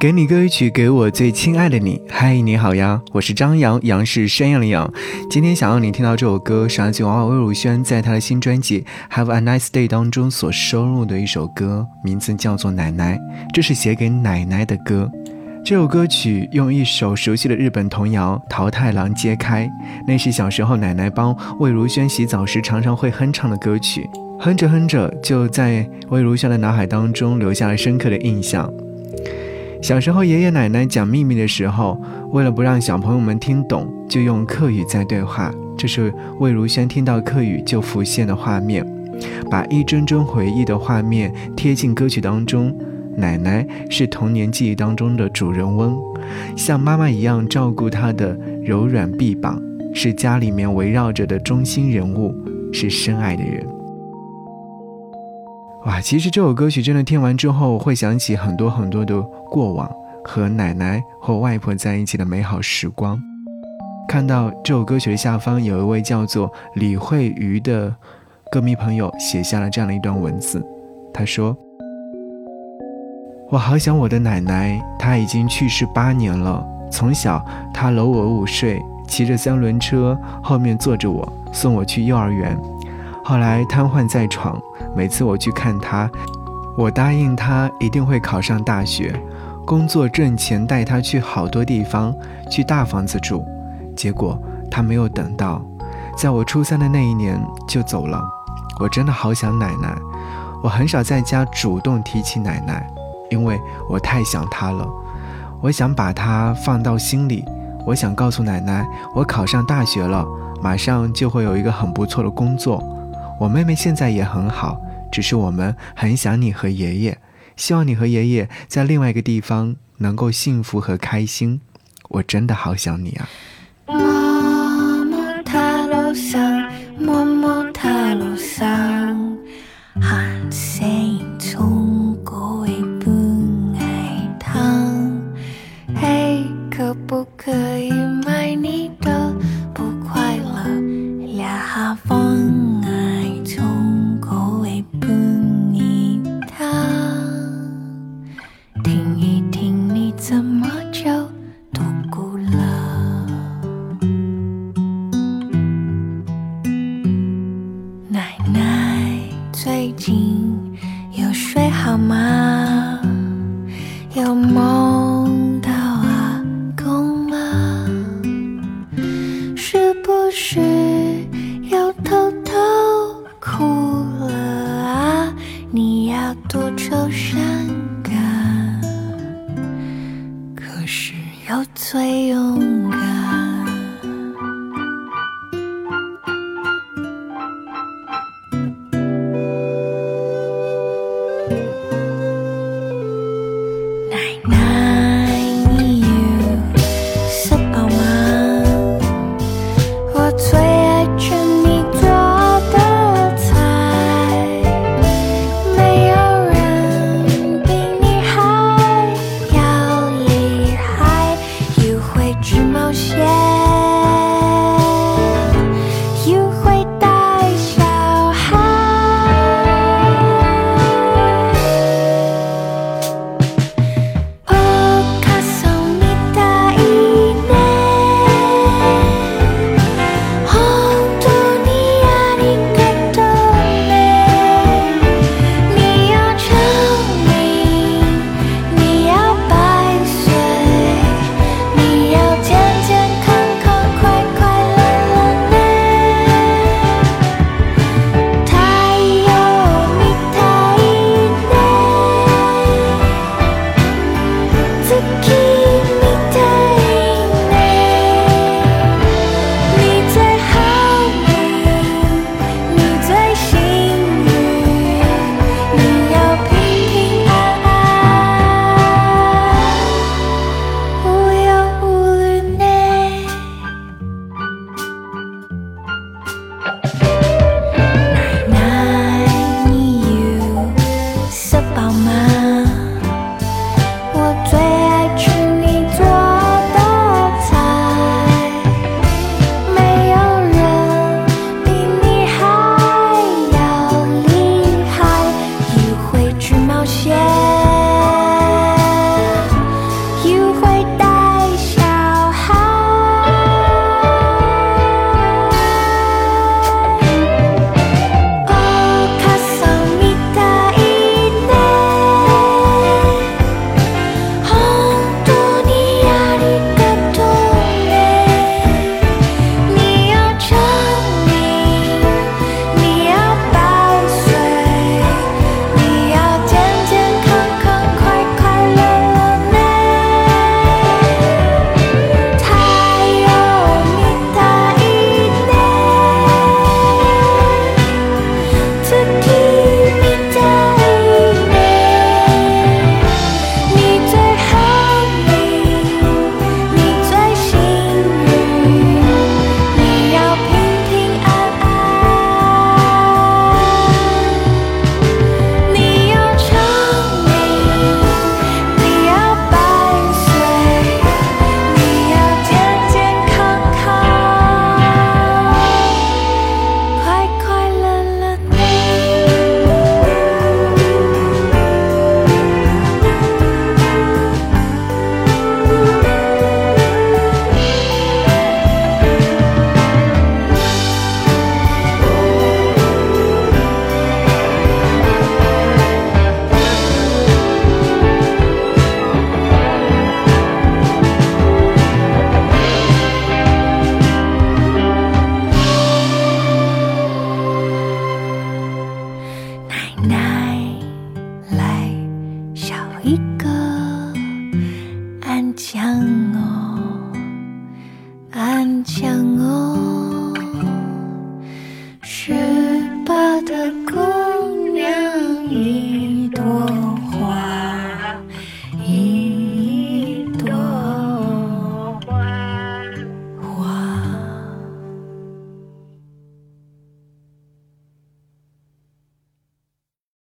给你歌曲，给我最亲爱的你。嗨，你好呀，我是张扬，杨是山羊的羊。今天想要你听到这首歌，是来自娃娃魏如萱在她的新专辑《Have a Nice Day》当中所收录的一首歌，名字叫做《奶奶》，这是写给奶奶的歌。这首歌曲用一首熟悉的日本童谣《桃太郎》揭开，那是小时候奶奶帮魏如萱洗澡时常常会哼唱的歌曲，哼着哼着就在魏如萱的脑海当中留下了深刻的印象。小时候，爷爷奶奶讲秘密的时候，为了不让小朋友们听懂，就用客语在对话。这是魏如萱听到客语就浮现的画面，把一帧帧回忆的画面贴进歌曲当中。奶奶是童年记忆当中的主人翁，像妈妈一样照顾她的柔软臂膀，是家里面围绕着的中心人物，是深爱的人。哇，其实这首歌曲真的听完之后，会想起很多很多的过往和奶奶或外婆在一起的美好时光。看到这首歌曲的下方有一位叫做李慧瑜的歌迷朋友写下了这样的一段文字，他说：“我好想我的奶奶，她已经去世八年了。从小她搂我午睡，骑着三轮车，后面坐着我，送我去幼儿园。后来瘫痪在床。”每次我去看他，我答应他一定会考上大学，工作挣钱，带他去好多地方，去大房子住。结果他没有等到，在我初三的那一年就走了。我真的好想奶奶，我很少在家主动提起奶奶，因为我太想她了。我想把她放到心里，我想告诉奶奶，我考上大学了，马上就会有一个很不错的工作。我妹妹现在也很好。只是我们很想你和爷爷，希望你和爷爷在另外一个地方能够幸福和开心。我真的好想你啊！妈，又梦到阿公吗？是不是又偷偷哭了啊？你要多愁善感，可是又最勇敢。